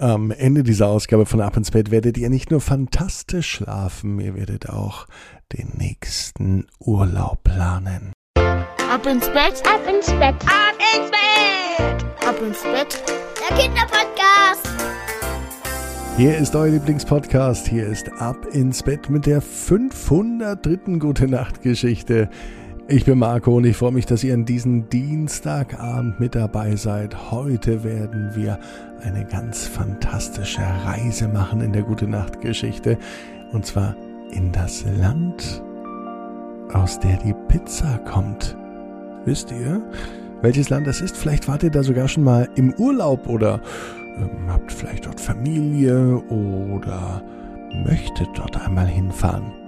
Am Ende dieser Ausgabe von Ab ins Bett werdet ihr nicht nur fantastisch schlafen, ihr werdet auch den nächsten Urlaub planen. Ab ins Bett, ab ins Bett, ab ins Bett, ab ins Bett, der Kinderpodcast. Hier ist euer Lieblingspodcast, hier ist Ab ins Bett mit der 503. Gute Nacht Geschichte. Ich bin Marco und ich freue mich, dass ihr an diesem Dienstagabend mit dabei seid. Heute werden wir eine ganz fantastische Reise machen in der Gute Nacht Geschichte. Und zwar in das Land, aus der die Pizza kommt. Wisst ihr, welches Land das ist? Vielleicht wart ihr da sogar schon mal im Urlaub oder ähm, habt vielleicht dort Familie oder möchtet dort einmal hinfahren.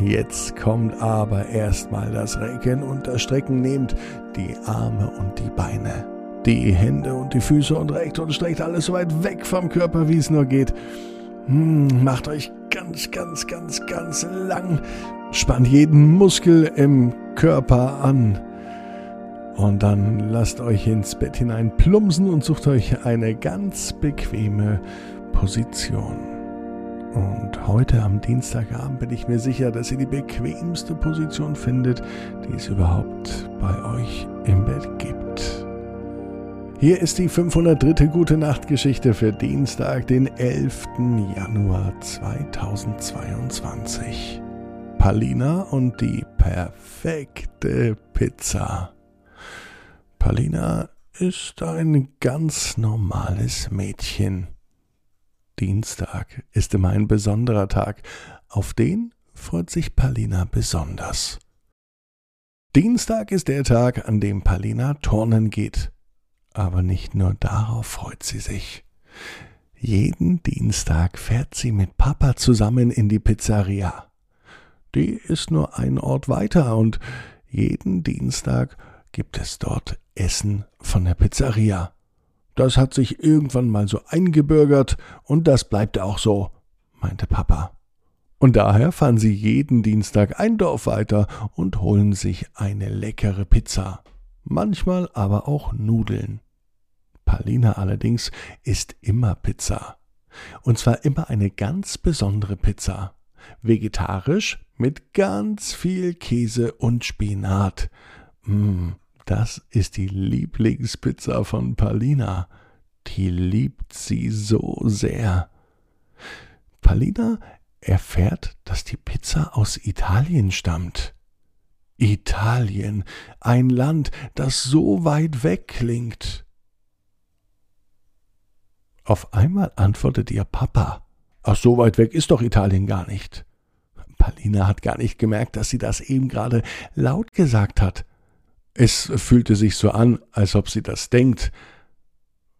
Jetzt kommt aber erstmal das Recken und das Strecken. Nehmt die Arme und die Beine, die Hände und die Füße und reckt und streckt alles so weit weg vom Körper, wie es nur geht. Hm, macht euch ganz, ganz, ganz, ganz lang. Spannt jeden Muskel im Körper an. Und dann lasst euch ins Bett hinein plumpsen und sucht euch eine ganz bequeme Position. Und heute am Dienstagabend bin ich mir sicher, dass ihr die bequemste Position findet, die es überhaupt bei euch im Bett gibt. Hier ist die 503. Gute Nacht Geschichte für Dienstag, den 11. Januar 2022. Palina und die perfekte Pizza. Palina ist ein ganz normales Mädchen. Dienstag ist immer ein besonderer Tag, auf den freut sich Palina besonders. Dienstag ist der Tag, an dem Palina turnen geht. Aber nicht nur darauf freut sie sich. Jeden Dienstag fährt sie mit Papa zusammen in die Pizzeria. Die ist nur ein Ort weiter und jeden Dienstag gibt es dort Essen von der Pizzeria. Das hat sich irgendwann mal so eingebürgert und das bleibt auch so, meinte Papa. Und daher fahren sie jeden Dienstag ein Dorf weiter und holen sich eine leckere Pizza, manchmal aber auch Nudeln. Palina allerdings isst immer Pizza. Und zwar immer eine ganz besondere Pizza. Vegetarisch mit ganz viel Käse und Spinat. Mmh, das ist die Lieblingspizza von Palina. Die liebt sie so sehr. Palina erfährt, dass die Pizza aus Italien stammt. Italien, ein Land, das so weit weg klingt. Auf einmal antwortet ihr Papa. Ach, so weit weg ist doch Italien gar nicht. Palina hat gar nicht gemerkt, dass sie das eben gerade laut gesagt hat. Es fühlte sich so an, als ob sie das denkt,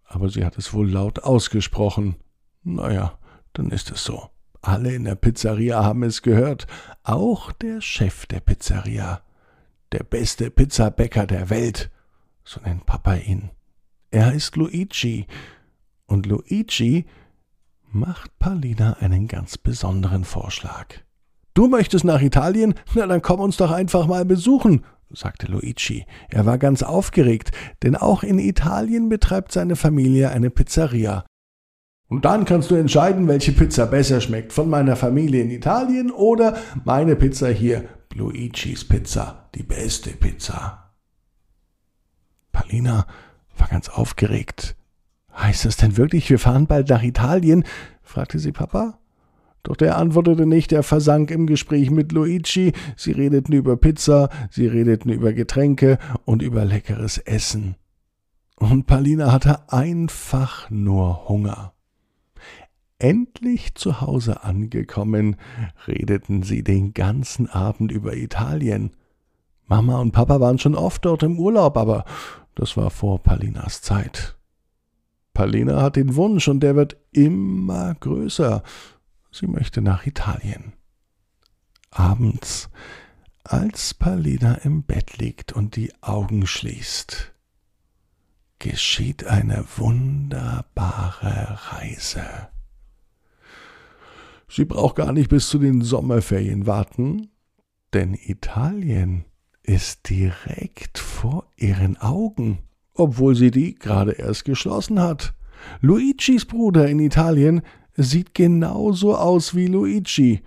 aber sie hat es wohl laut ausgesprochen. Naja, dann ist es so. Alle in der Pizzeria haben es gehört, auch der Chef der Pizzeria. Der beste Pizzabäcker der Welt, so nennt Papa ihn. Er heißt Luigi, und Luigi macht Palina einen ganz besonderen Vorschlag. Du möchtest nach Italien? Na, dann komm uns doch einfach mal besuchen, sagte Luigi. Er war ganz aufgeregt, denn auch in Italien betreibt seine Familie eine Pizzeria. Und dann kannst du entscheiden, welche Pizza besser schmeckt, von meiner Familie in Italien oder meine Pizza hier, Luigis Pizza, die beste Pizza. Palina war ganz aufgeregt. Heißt das denn wirklich, wir fahren bald nach Italien? fragte sie Papa. Doch der antwortete nicht, er versank im Gespräch mit Luigi, sie redeten über Pizza, sie redeten über Getränke und über leckeres Essen. Und Palina hatte einfach nur Hunger. Endlich zu Hause angekommen, redeten sie den ganzen Abend über Italien. Mama und Papa waren schon oft dort im Urlaub, aber das war vor Palinas Zeit. Palina hat den Wunsch und der wird immer größer. Sie möchte nach Italien. Abends, als Palina im Bett liegt und die Augen schließt, geschieht eine wunderbare Reise. Sie braucht gar nicht bis zu den Sommerferien warten, denn Italien ist direkt vor ihren Augen, obwohl sie die gerade erst geschlossen hat. Luigis Bruder in Italien sieht genauso aus wie Luigi.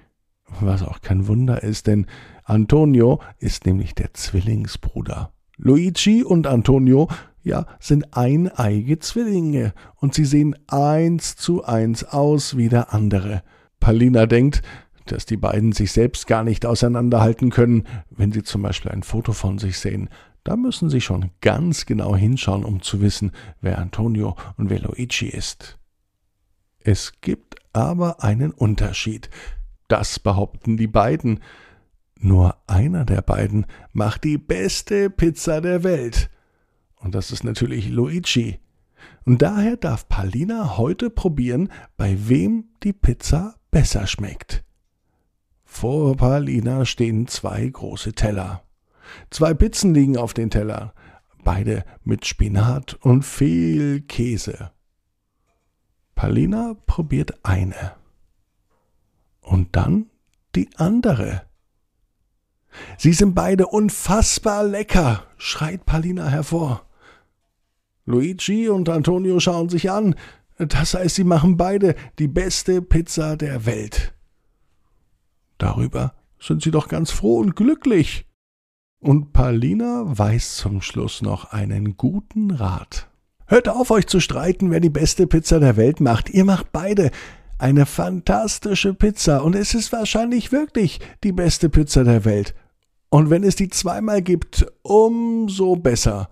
Was auch kein Wunder ist, denn Antonio ist nämlich der Zwillingsbruder. Luigi und Antonio, ja, sind eineige Zwillinge und sie sehen eins zu eins aus wie der andere. Palina denkt, dass die beiden sich selbst gar nicht auseinanderhalten können, wenn sie zum Beispiel ein Foto von sich sehen. Da müssen sie schon ganz genau hinschauen, um zu wissen, wer Antonio und wer Luigi ist. Es gibt aber einen Unterschied. Das behaupten die beiden. Nur einer der beiden macht die beste Pizza der Welt. Und das ist natürlich Luigi. Und daher darf Palina heute probieren, bei wem die Pizza besser schmeckt. Vor Palina stehen zwei große Teller. Zwei Pizzen liegen auf den Teller, beide mit Spinat und viel Käse. Palina probiert eine. Und dann die andere. Sie sind beide unfassbar lecker, schreit Palina hervor. Luigi und Antonio schauen sich an. Das heißt, sie machen beide die beste Pizza der Welt. Darüber sind sie doch ganz froh und glücklich. Und Palina weiß zum Schluss noch einen guten Rat. Hört auf, euch zu streiten, wer die beste Pizza der Welt macht. Ihr macht beide eine fantastische Pizza und es ist wahrscheinlich wirklich die beste Pizza der Welt. Und wenn es die zweimal gibt, umso besser.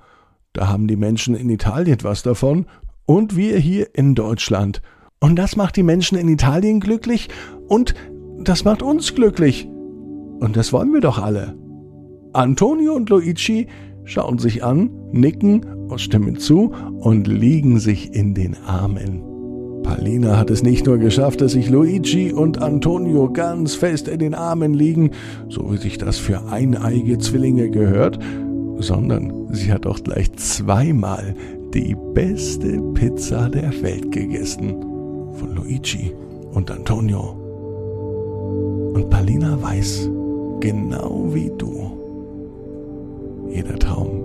Da haben die Menschen in Italien was davon und wir hier in Deutschland. Und das macht die Menschen in Italien glücklich und das macht uns glücklich. Und das wollen wir doch alle. Antonio und Luigi schauen sich an, nicken stimmen zu und liegen sich in den Armen. Palina hat es nicht nur geschafft, dass sich Luigi und Antonio ganz fest in den Armen liegen, so wie sich das für eineige Zwillinge gehört, sondern sie hat auch gleich zweimal die beste Pizza der Welt gegessen. Von Luigi und Antonio. Und Palina weiß, genau wie du, jeder Traum